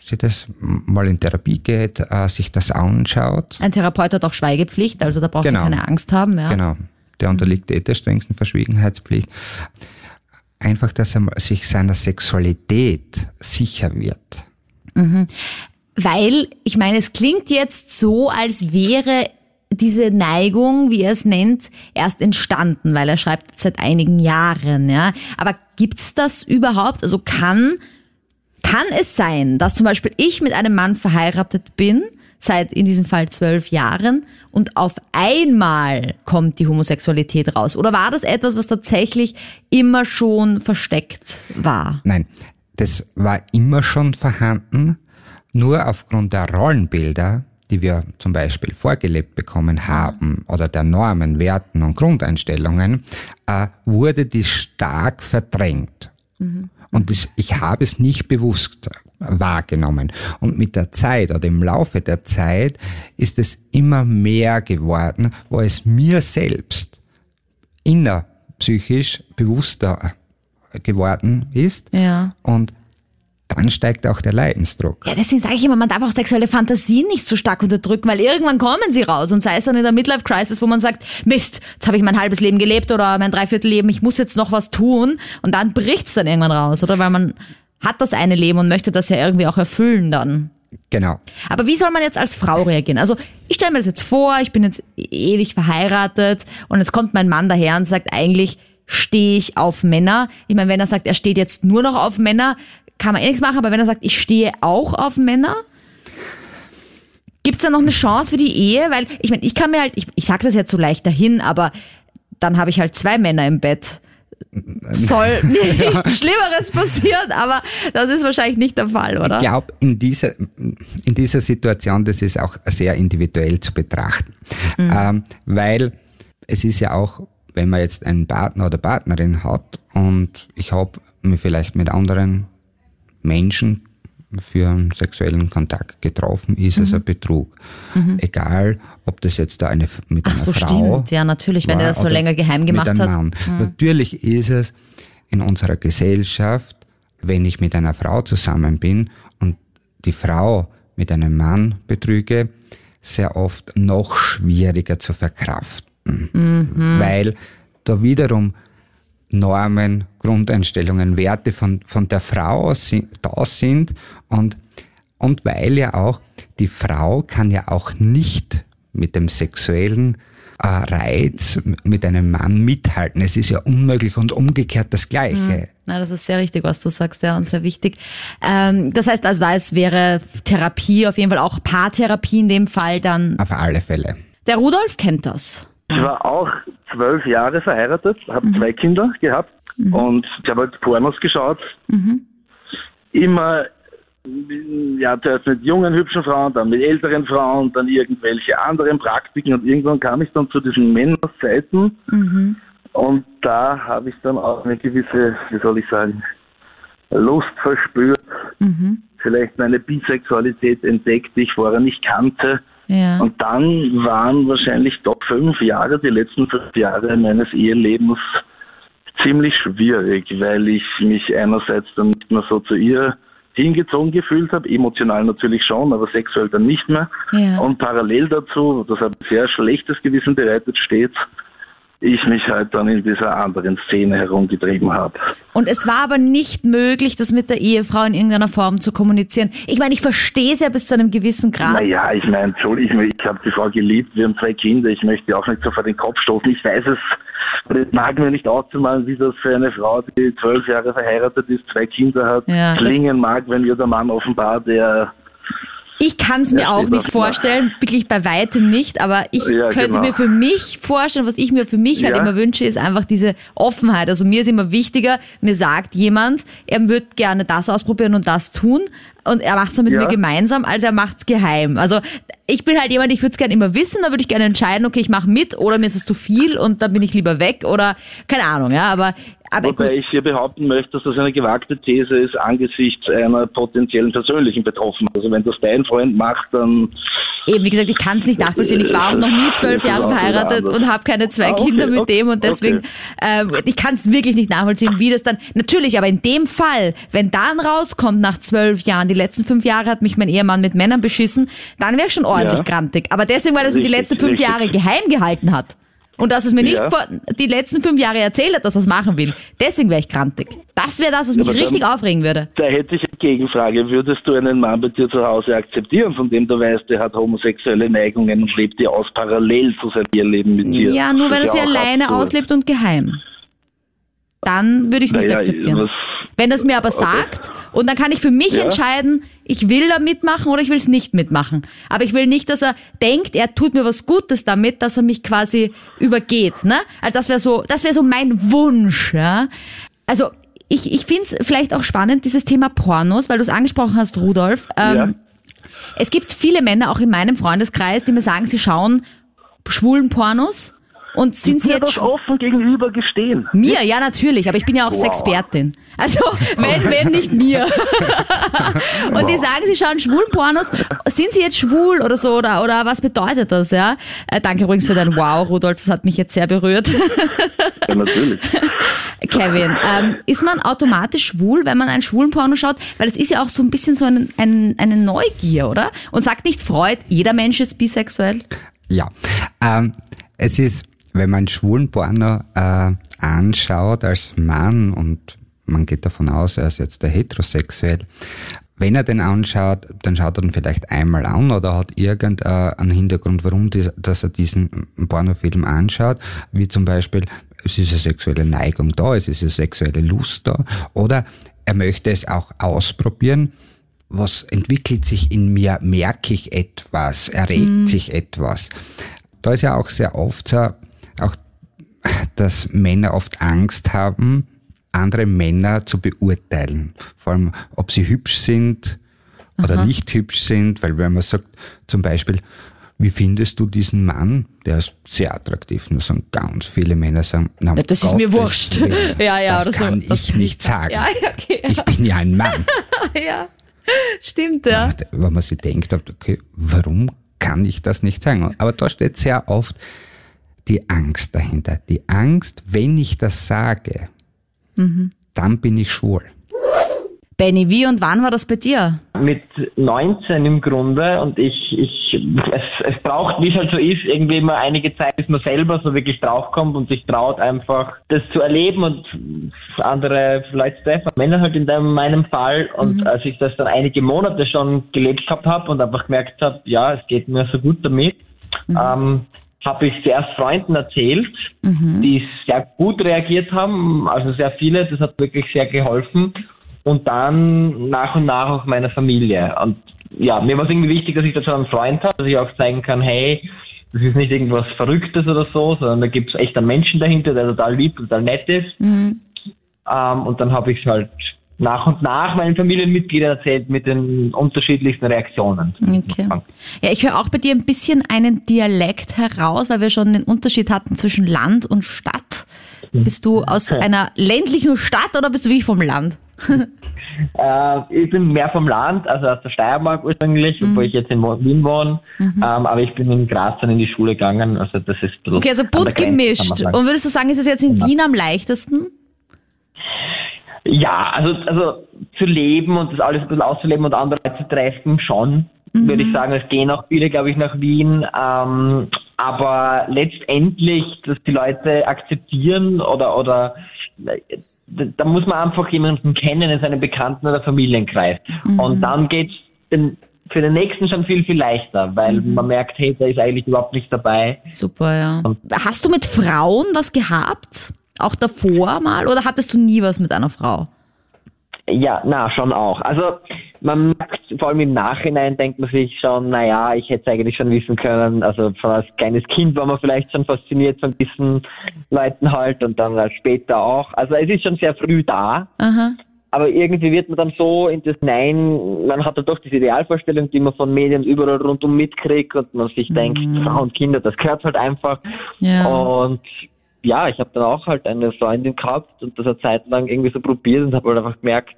sie das mal in Therapie geht, äh, sich das anschaut. Ein Therapeut hat auch Schweigepflicht, also da braucht genau. er keine Angst haben. Ja. Genau der unterliegt eh der strengsten Verschwiegenheitspflicht. Einfach, dass er sich seiner Sexualität sicher wird. Mhm. Weil, ich meine, es klingt jetzt so, als wäre diese Neigung, wie er es nennt, erst entstanden, weil er schreibt seit einigen Jahren, ja. Aber gibt's das überhaupt? Also kann, kann es sein, dass zum Beispiel ich mit einem Mann verheiratet bin seit in diesem Fall zwölf Jahren und auf einmal kommt die Homosexualität raus? Oder war das etwas, was tatsächlich immer schon versteckt war? Nein, das war immer schon vorhanden, nur aufgrund der Rollenbilder, die wir zum Beispiel vorgelebt bekommen haben, oder der Normen, Werten und Grundeinstellungen, äh, wurde die stark verdrängt. Und das, ich habe es nicht bewusst wahrgenommen. Und mit der Zeit oder im Laufe der Zeit ist es immer mehr geworden, wo es mir selbst innerpsychisch bewusster geworden ist. Ja. Und dann steigt auch der Leidensdruck. Ja, deswegen sage ich immer, man darf auch sexuelle Fantasien nicht so stark unterdrücken, weil irgendwann kommen sie raus und sei es dann in der Midlife Crisis, wo man sagt, Mist, jetzt habe ich mein halbes Leben gelebt oder mein Dreiviertelleben, ich muss jetzt noch was tun und dann bricht's dann irgendwann raus, oder? Weil man hat das eine Leben und möchte das ja irgendwie auch erfüllen dann. Genau. Aber wie soll man jetzt als Frau reagieren? Also ich stelle mir das jetzt vor, ich bin jetzt ewig verheiratet und jetzt kommt mein Mann daher und sagt, eigentlich stehe ich auf Männer. Ich meine, wenn er sagt, er steht jetzt nur noch auf Männer, kann man eh nichts machen, aber wenn er sagt, ich stehe auch auf Männer, gibt's da noch eine Chance für die Ehe? Weil ich meine, ich kann mir halt, ich, ich sage das jetzt so leicht dahin, aber dann habe ich halt zwei Männer im Bett. Soll nichts Schlimmeres passieren, aber das ist wahrscheinlich nicht der Fall, oder? Ich glaube, in dieser, in dieser Situation, das ist auch sehr individuell zu betrachten. Ähm, weil es ist ja auch, wenn man jetzt einen Partner oder Partnerin hat und ich habe mich vielleicht mit anderen Menschen für einen sexuellen Kontakt getroffen, ist es ein Betrug. Egal, ob das jetzt da eine mit Ach einer so, Frau stimmt. Ja, natürlich, wenn er das so länger geheim gemacht hat. Mann. Natürlich ist es in unserer Gesellschaft, wenn ich mit einer Frau zusammen bin und die Frau mit einem Mann betrüge, sehr oft noch schwieriger zu verkraften. Mhm. Weil da wiederum Normen, Grundeinstellungen, Werte von, von der Frau da sind und, und weil ja auch die Frau kann ja auch nicht mit dem sexuellen äh, Reiz mit einem Mann mithalten. Es ist ja unmöglich und umgekehrt das Gleiche. Na, das ist sehr richtig, was du sagst, ja, und sehr wichtig. Ähm, das heißt, also da es wäre Therapie, auf jeden Fall auch Paartherapie in dem Fall dann. Auf alle Fälle. Der Rudolf kennt das. Ich war auch zwölf Jahre verheiratet, habe zwei Kinder gehabt und ich habe halt Pornos geschaut. Immer ja, zuerst mit jungen, hübschen Frauen, dann mit älteren Frauen, dann irgendwelche anderen Praktiken und irgendwann kam ich dann zu diesen Männerseiten. Und da habe ich dann auch eine gewisse, wie soll ich sagen, Lust verspürt, vielleicht meine Bisexualität entdeckt, die ich vorher nicht kannte. Ja. Und dann waren wahrscheinlich Top fünf Jahre, die letzten fünf Jahre meines Ehelebens ziemlich schwierig, weil ich mich einerseits dann nicht mehr so zu ihr hingezogen gefühlt habe, emotional natürlich schon, aber sexuell dann nicht mehr. Ja. Und parallel dazu, das hat ein sehr schlechtes Gewissen bereitet, stets, ich mich halt dann in dieser anderen Szene herumgetrieben habe. Und es war aber nicht möglich, das mit der Ehefrau in irgendeiner Form zu kommunizieren. Ich meine, ich verstehe es ja bis zu einem gewissen Grad. Naja, ich meine, Entschuldigung, ich habe die Frau geliebt, wir haben zwei Kinder, ich möchte auch nicht so vor den Kopf stoßen. Ich weiß es, das mag mir nicht auszumalen, wie das für eine Frau, die zwölf Jahre verheiratet ist, zwei Kinder hat, Ja, klingen mag, wenn ihr der Mann offenbar der Ich kann es mir auch nicht vorstellen, wirklich bei weitem nicht, aber ich Ja, könnte genau. mir für mich vorstellen, was ich mir für mich halt Ja. immer wünsche, ist einfach diese Offenheit. Also mir ist immer wichtiger, mir sagt jemand, er würde gerne das ausprobieren und das tun und er macht es dann mit Ja. mir gemeinsam, als er macht es geheim. Also ich bin halt jemand, ich würde es gerne immer wissen, da würde ich gerne entscheiden, okay, ich mache mit oder mir ist es zu viel und dann bin ich lieber weg oder keine Ahnung, ja, aber aber Wobei gut. ich hier behaupten möchte, dass das eine gewagte These ist angesichts einer potenziellen persönlichen Betroffenheit. Also wenn das dein Freund macht, dann Eben, wie gesagt, ich kann es nicht nachvollziehen. Ich war auch noch nie zwölf ist Jahre wieder verheiratet anders. und habe keine zwei Ah, okay, Kinder mit okay, dem und deswegen, okay. ähm, ich kann es wirklich nicht nachvollziehen, wie das dann, natürlich, aber in dem Fall, wenn dann rauskommt nach zwölf Jahren, die letzten fünf Jahre hat mich mein Ehemann mit Männern beschissen, dann wäre ich schon ordentlich Ja. grantig. Aber deswegen, weil er es mir die letzten fünf richtig. Jahre geheim gehalten hat. Und dass es mir nicht Ja. vor, die letzten fünf Jahre erzählt hat, dass er es machen will. Deswegen wäre ich grantig. Das wäre das, was mich dann- richtig aufregen würde. Da hätte ich eine Gegenfrage. Würdest du einen Mann bei dir zu Hause akzeptieren, von dem du weißt, der hat homosexuelle Neigungen und lebt die aus parallel zu seinem Eheleben mit dir? Ja, nur wenn er sie ja alleine auslebt und geheim. Dann würde ich es nicht Naja, akzeptieren. was- Wenn er es mir aber Okay. sagt und dann kann ich für mich Ja. entscheiden, ich will da mitmachen oder ich will es nicht mitmachen. Aber ich will nicht, dass er denkt, er tut mir was Gutes damit, dass er mich quasi übergeht. Ne? Also das wäre so, das wäre so mein Wunsch. Ja? Also ich, ich finde es vielleicht auch spannend, dieses Thema Pornos, weil du es angesprochen hast, Rudolf. Ähm, Ja. Es gibt viele Männer, auch in meinem Freundeskreis, die mir sagen, sie schauen schwulen Pornos. Und sind Sie jetzt das offen gegenüber gestehen. mir? Ja, natürlich, aber ich bin ja auch Sexpertin. Also, wenn, wenn nicht mir. Und die sagen, sie schauen schwulen Pornos. Sind sie jetzt schwul oder so? Oder, oder was bedeutet das, ja? Äh, danke übrigens für dein Wow, Rudolf, das hat mich jetzt sehr berührt. Ja, natürlich. Kevin, ähm, ist man automatisch schwul, wenn man einen schwulen Porno schaut? Weil es ist ja auch so ein bisschen so ein, ein, eine Neugier, oder? Und sagt nicht Freud, jeder Mensch ist bisexuell? Ja, ähm, es ist, wenn man schwulen Porno äh, anschaut als Mann und man geht davon aus, er ist jetzt der heterosexuell, wenn er den anschaut, dann schaut er ihn vielleicht einmal an oder hat irgendeinen Hintergrund, warum dass er diesen Pornofilm anschaut, wie zum Beispiel, es ist eine sexuelle Neigung da, es ist eine sexuelle Lust da oder er möchte es auch ausprobieren, was entwickelt sich in mir, merke ich etwas, erregt sich etwas. Da ist ja auch sehr oft so, auch, dass Männer oft Angst haben, andere Männer zu beurteilen. Vor allem, ob sie hübsch sind oder nicht hübsch sind, weil wenn man sagt, zum Beispiel, wie findest du diesen Mann? Der ist sehr attraktiv. Nur sagen ganz viele Männer sagen, na, Ja, das ist mir wurscht. Willen, Ja, ja, das oder so. kann Das ich nicht sagen. Ja, ja, okay. Ich bin ja ein Mann. Ja, stimmt, ja. Wenn man sich denkt, okay, warum kann ich das nicht sagen? Aber da steht sehr oft die Angst dahinter. Die Angst, wenn ich das sage, Mhm. dann bin ich schwul. Benny, wie und wann war das bei dir? mit 19 im Grunde und ich, ich, es, es braucht, wie es halt so ist, irgendwie immer einige Zeit, bis man selber so wirklich draufkommt und sich traut, einfach das zu erleben und andere zu treffen. Männer halt in meinem Fall und als ich das dann einige Monate schon gelebt gehabt habe und einfach gemerkt habe, ja, es geht mir so gut damit, ähm, habe ich zuerst Freunden erzählt, die sehr gut reagiert haben, also sehr viele, das hat wirklich sehr geholfen und dann nach und nach auch meiner Familie. Und ja, mir war es irgendwie wichtig, dass ich dazu einen Freund habe, dass ich auch zeigen kann, hey, das ist nicht irgendwas Verrücktes oder so, sondern da gibt es echt einen Menschen dahinter, der total lieb, total nett ist. Ähm, und dann habe ich es halt nach und nach meinen Familienmitgliedern erzählt mit den unterschiedlichsten Reaktionen. Okay. Ja, ich höre auch bei dir ein bisschen einen Dialekt heraus, weil wir schon den Unterschied hatten zwischen Land und Stadt. Bist du aus einer ländlichen Stadt oder bist du wirklich vom Land? Äh, ich bin mehr vom Land, also aus der Steiermark ursprünglich, Mhm. obwohl ich jetzt in Wien wohne. Ähm, aber ich bin in Graz dann in die Schule gegangen. Also das ist Okay, also bunt gemischt. Und würdest du sagen, ist es jetzt in Wien am leichtesten? Ja, also, also zu leben und das alles ein bisschen auszuleben und andere Leute zu treffen, schon, würde ich sagen. Es gehen auch viele, glaube ich, nach Wien. Ähm, aber letztendlich, dass die Leute akzeptieren oder, oder da muss man einfach jemanden kennen in seinem Bekannten- oder Familienkreis. Und dann geht's den, für den nächsten schon viel, viel leichter, weil man merkt, hey, der ist eigentlich überhaupt nicht dabei. Super, ja. Hast du mit Frauen was gehabt? Auch davor mal? Oder hattest du nie was mit einer Frau? Ja, na, schon auch. Also man merkt, vor allem im Nachhinein denkt man sich schon, naja, ich hätte es eigentlich schon wissen können. Also von als kleines Kind war man vielleicht schon fasziniert von diesen Leuten halt und dann als später auch. Also es ist schon sehr früh da. Aha. Aber irgendwie wird man dann so in das Nein, man hat ja doch diese Idealvorstellung, die man von Medien überall rundum mitkriegt und man sich denkt, Frauen und Kinder, das gehört halt einfach. Ja. Und ja, ich habe dann auch halt eine Freundin gehabt und das eine Zeit lang irgendwie so probiert und habe halt einfach gemerkt,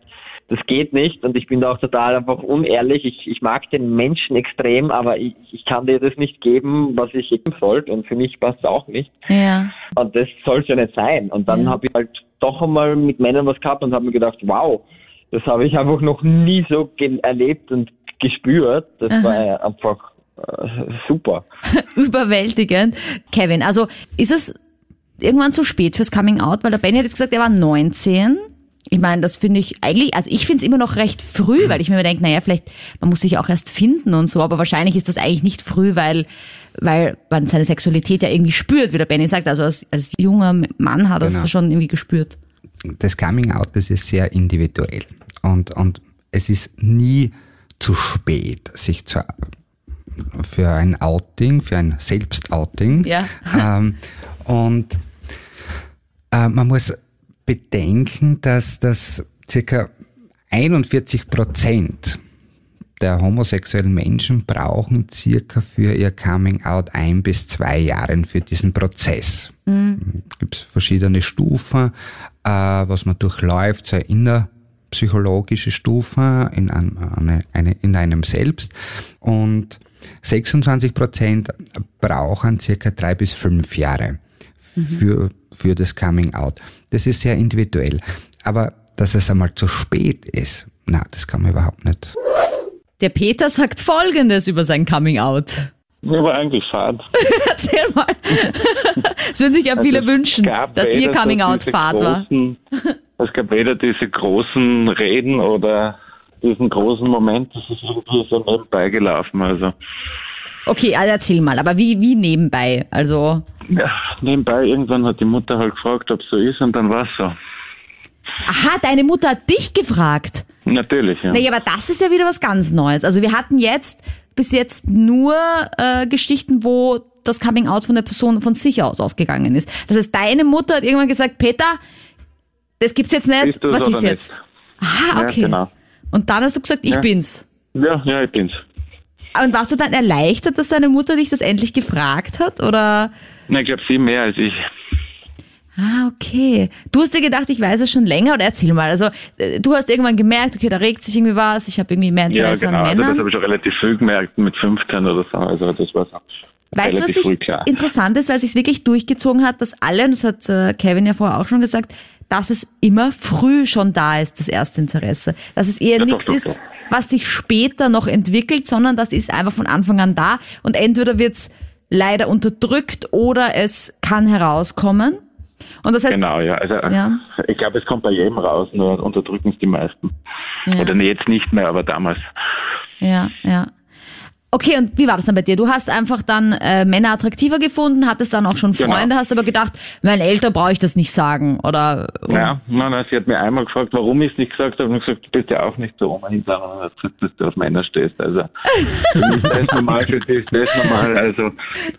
das geht nicht und ich bin da auch total einfach unehrlich. Ich, ich mag den Menschen extrem, aber ich, ich kann dir das nicht geben, was ich geben sollte und für mich passt es auch nicht. Ja. Und das soll es ja nicht sein. Und dann Ja. habe ich halt doch einmal mit Männern was gehabt und habe mir gedacht, wow, das habe ich einfach noch nie so erlebt und gespürt. Das war ja einfach äh, super. Überwältigend. Kevin, also ist es irgendwann zu spät fürs Coming Out? Weil der Benny hat jetzt gesagt, er war 19. Ich meine, das finde ich eigentlich, also ich finde es immer noch recht früh, weil ich mir denke, naja, vielleicht, man muss sich auch erst finden und so, aber wahrscheinlich ist das eigentlich nicht früh, weil, weil man seine Sexualität ja irgendwie spürt, wie der Benny sagt. Also als, als junger Mann hat er es Genau. schon irgendwie gespürt. das Coming Out, das ist sehr individuell. Und, und es ist nie zu spät, sich zu, für ein Outing, für ein Selbstouting. Ja. Ähm, und äh, man muss bedenken, dass das circa 41 Prozent der homosexuellen Menschen brauchen circa für ihr Coming Out ein bis zwei Jahre für diesen Prozess. Mhm. Gibt es verschiedene Stufen, äh, was man durchläuft, so eine innerpsychologische Stufe in, eine, eine, in einem selbst. Und 26 Prozent brauchen circa drei bis fünf Jahre mhm. für, für das Coming Out. Das ist sehr individuell. Aber dass es einmal zu spät ist, na, das kann man überhaupt nicht. Der Peter sagt Folgendes über sein Coming Out. Mir war eigentlich fad. Erzähl mal. Es würden sich ja viele also wünschen, dass ihr Coming Out fad war. Es gab weder diese großen Reden oder diesen großen Moment, das ist irgendwie so nebenbei gelaufen. Also. Okay, also erzähl mal, aber wie, wie nebenbei? Also. Ja, nebenbei, irgendwann hat die Mutter halt gefragt, ob es so ist und dann war es so. Aha, deine Mutter hat dich gefragt. Natürlich, ja. Naja, aber das ist ja wieder was ganz Neues. Also wir hatten jetzt bis jetzt nur äh, Geschichten, wo das Coming Out von der Person von sich aus ausgegangen ist. Das heißt, deine Mutter hat irgendwann gesagt, Peter, das gibt's jetzt nicht. Was ist jetzt? Nicht? Aha, okay. Ja, genau. Und dann hast du gesagt, ich ja. bin's. Ja, ja, ich bin's. Und warst du dann erleichtert, dass deine Mutter dich das endlich gefragt hat? Oder? Na, ich glaube, sie mehr als ich. Ah, okay. Du hast dir gedacht, ich weiß es schon länger oder erzähl mal. Also äh, du hast irgendwann gemerkt, okay, da regt sich irgendwie was, ich habe irgendwie mehr Interesse ja, genau. an Männern. Also das habe ich schon relativ früh gemerkt, mit 15 oder so. Also das war. Weißt du, was ich interessant ist, weil es sich wirklich durchgezogen hat, dass alle, und das hat äh, Kevin ja vorher auch schon gesagt, dass es immer früh schon da ist, das erste Interesse. Dass es eher ja, nichts ist, was sich später noch entwickelt, sondern das ist einfach von Anfang an da. Und entweder wird's leider unterdrückt oder es kann herauskommen. Und das heißt, genau, ja. Also ja. ich glaube, es kommt bei jedem raus, nur unterdrücken es die meisten. Ja. Oder jetzt nicht mehr, aber damals. Ja, ja. Okay, und wie war das dann bei dir? Du hast einfach dann äh, Männer attraktiver gefunden, hattest dann auch schon genau. Freunde, genau. hast aber gedacht, meinen Eltern brauche ich das nicht sagen, oder? Ja, nein, nein, sie hat mir einmal gefragt, warum ich es nicht gesagt habe, und gesagt, du bist ja auch nicht so ohnehin, sondern hat gesagt, dass du auf Männer stehst. Also, mich ist das normal, für dich ist das normal, also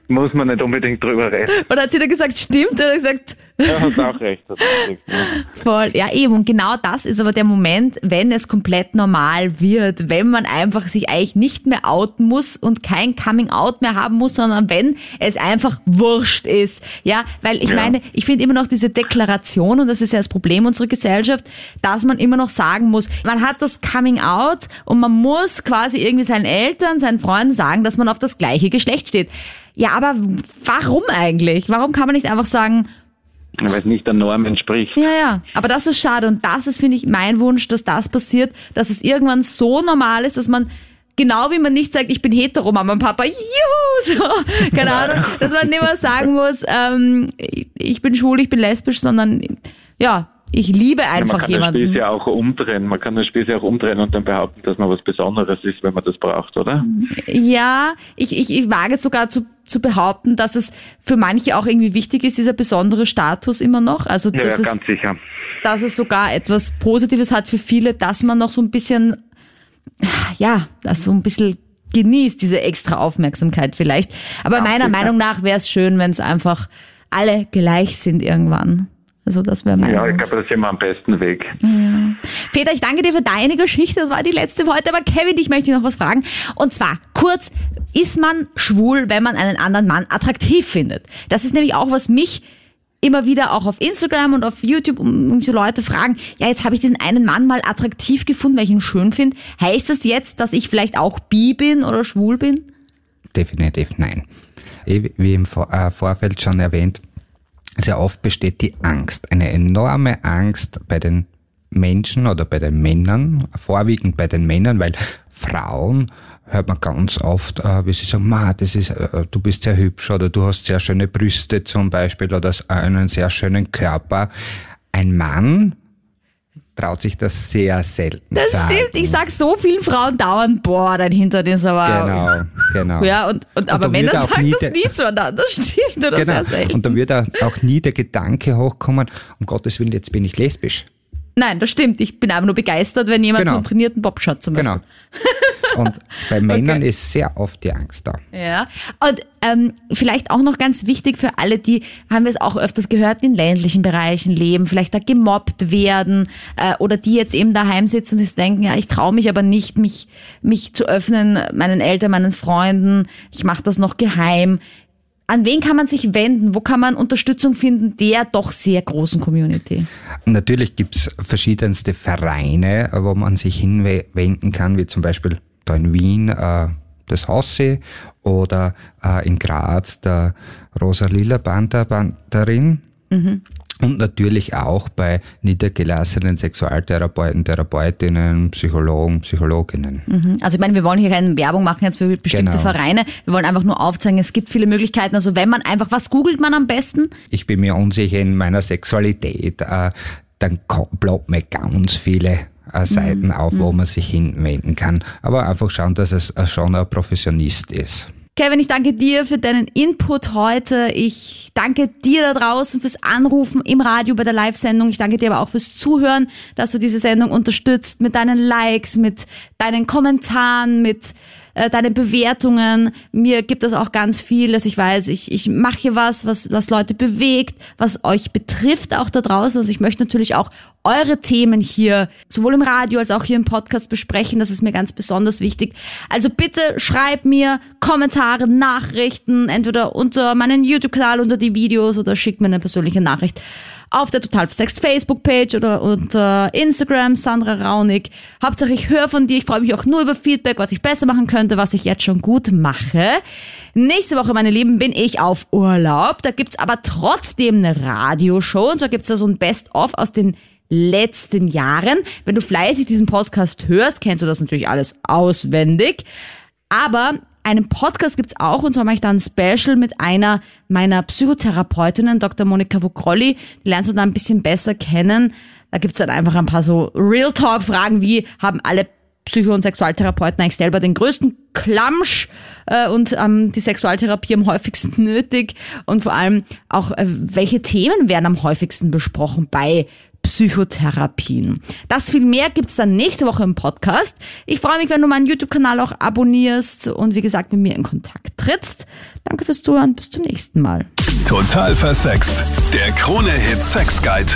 muss man nicht unbedingt drüber reden. Oder hat sie dann gesagt, stimmt, oder gesagt, ja, hast auch recht. Hast auch recht ja. Voll, ja eben. Und genau das ist aber der Moment, wenn es komplett normal wird, wenn man einfach sich eigentlich nicht mehr outen muss und kein Coming Out mehr haben muss, sondern wenn es einfach wurscht ist. Ja, weil ich ja. meine, ich finde immer noch diese Deklaration, und das ist ja das Problem unserer Gesellschaft, dass man immer noch sagen muss, man hat das Coming Out und man muss quasi irgendwie seinen Eltern, seinen Freunden sagen, dass man auf das gleiche Geschlecht steht. Ja, aber warum eigentlich? Warum kann man nicht einfach sagen, weil es nicht der Norm entspricht. Ja, ja. Aber das ist schade. Und das ist, finde ich, mein Wunsch, dass das passiert, dass es irgendwann so normal ist, dass man genau wie man nicht sagt, ich bin hetero, Mama und Papa, juhu, so, keine Ahnung, dass man nicht mehr sagen muss, ähm, ich bin schwul, ich bin lesbisch, sondern ja, ich liebe einfach ja, man jemanden. Man kann das Spiel ja auch umdrehen. Man kann das Spiel ja auch umdrehen und dann behaupten, dass man was Besonderes ist, wenn man das braucht, oder? Ja, ich, ich, ich wage sogar zu, zu behaupten, dass es für manche auch irgendwie wichtig ist, dieser besondere Status immer noch. Also, ja, dass ja, es, ganz sicher. Dass es sogar etwas Positives hat für viele, dass man noch so ein bisschen, ja, das so ein bisschen genießt, diese extra Aufmerksamkeit vielleicht. Aber ganz meiner sicher. Meinung nach wäre es schön, wenn es einfach alle gleich sind irgendwann. Also das wäre mein Ja, ich glaube, das ist immer am besten Weg. Ja. Peter, ich danke dir für deine Geschichte. Das war die letzte heute. Aber Kevin, ich möchte noch was fragen. Und zwar kurz, ist man schwul, wenn man einen anderen Mann attraktiv findet? Das ist nämlich auch, was mich immer wieder auch auf Instagram und auf YouTube um, so Leute fragen, ja, jetzt habe ich diesen einen Mann mal attraktiv gefunden, weil ich ihn schön finde. Heißt das jetzt, dass ich vielleicht auch bi bin oder schwul bin? Definitiv nein. Wie im äh, Vorfeld schon erwähnt, sehr oft besteht die Angst, eine enorme Angst bei den Menschen oder bei den Männern, vorwiegend bei den Männern, weil Frauen hört man ganz oft, äh, wie sie sagen, Ma, das ist, äh, du bist sehr hübsch oder du hast sehr schöne Brüste zum Beispiel oder einen sehr schönen Körper. Ein Mann traut sich das sehr selten. Das sagen. stimmt. Ich sag so vielen Frauen dauernd, boah, dein Hintern ist aber. Genau, genau. Ja, und, und, und aber Männer sagen das nie zueinander. Das stimmt oder genau. sehr selten. Und da wird auch nie der Gedanke hochkommen, um Gottes Willen, jetzt bin ich lesbisch. Nein, das stimmt. Ich bin einfach nur begeistert, wenn jemand genau. so einen trainierten Bob schaut zum Beispiel. Genau. Und bei Männern okay. ist sehr oft die Angst da. Ja. Und ähm, vielleicht auch noch ganz wichtig für alle, die, haben wir es auch öfters gehört, in ländlichen Bereichen leben, vielleicht da gemobbt werden äh, oder die jetzt eben daheim sitzen und sich denken, ja, ich traue mich aber nicht, mich, mich zu öffnen, meinen Eltern, meinen Freunden, ich mache das noch geheim. An wen kann man sich wenden? Wo kann man Unterstützung finden der doch sehr großen Community? Natürlich gibt's verschiedenste Vereine, wo man sich hinwenden kann, wie zum Beispiel da in Wien äh, das Haussee oder äh, in Graz der Rosa-Lila Banderin. Mhm. Und natürlich auch bei niedergelassenen Sexualtherapeuten, Therapeutinnen, Psychologen, Psychologinnen. Mhm. Also ich meine, wir wollen hier keine Werbung machen jetzt für bestimmte genau. Vereine. Wir wollen einfach nur aufzeigen, es gibt viele Möglichkeiten. Also wenn man einfach, was googelt man am besten? Ich bin mir unsicher in meiner Sexualität. Äh, dann ploppt mir ganz viele äh, Seiten mhm. auf, wo mhm. man sich hinwenden kann. Aber einfach schauen, dass es schon ein Professionist ist. Kevin, ich danke dir für deinen Input heute. Ich danke dir da draußen fürs Anrufen im Radio bei der Live-Sendung. Ich danke dir aber auch fürs Zuhören, dass du diese Sendung unterstützt mit deinen Likes, mit deinen Kommentaren, mit äh, deine Bewertungen. Mir gibt das auch ganz viel, dass ich weiß, ich, ich mache hier was, was, was Leute bewegt, was euch betrifft auch da draußen. Also ich möchte natürlich auch eure Themen hier sowohl im Radio als auch hier im Podcast besprechen. Das ist mir ganz besonders wichtig. Also bitte schreib mir Kommentare, Nachrichten, entweder unter meinen YouTube-Kanal, unter die Videos oder schick mir eine persönliche Nachricht auf der Total Sex Facebook-Page oder unter Instagram, Sandra Raunig. Hauptsache ich höre von dir. Ich freue mich auch nur über Feedback, was ich besser machen könnte, was ich jetzt schon gut mache. Nächste Woche, meine Lieben, bin ich auf Urlaub. Da gibt's aber trotzdem eine Radioshow. Und zwar gibt's da so ein Best-of aus den letzten Jahren. Wenn du fleißig diesen Podcast hörst, kennst du das natürlich alles auswendig. Aber einen Podcast gibt's auch, und zwar mache ich da ein Special mit einer meiner Psychotherapeutinnen, Dr. Monika Vogrolli. Die lernst du da ein bisschen besser kennen. Da gibt's dann einfach ein paar so Real Talk-Fragen wie, haben alle Psycho- und Sexualtherapeuten eigentlich selber den größten Klamsch äh, und ähm, die Sexualtherapie am häufigsten nötig und vor allem auch, äh, welche Themen werden am häufigsten besprochen bei Psychotherapien. Das viel mehr gibt's dann nächste Woche im Podcast. Ich freue mich, wenn du meinen YouTube-Kanal auch abonnierst und wie gesagt mit mir in Kontakt trittst. Danke fürs Zuhören. Bis zum nächsten Mal. Total versext. Der Krone-Hit Sex Guide.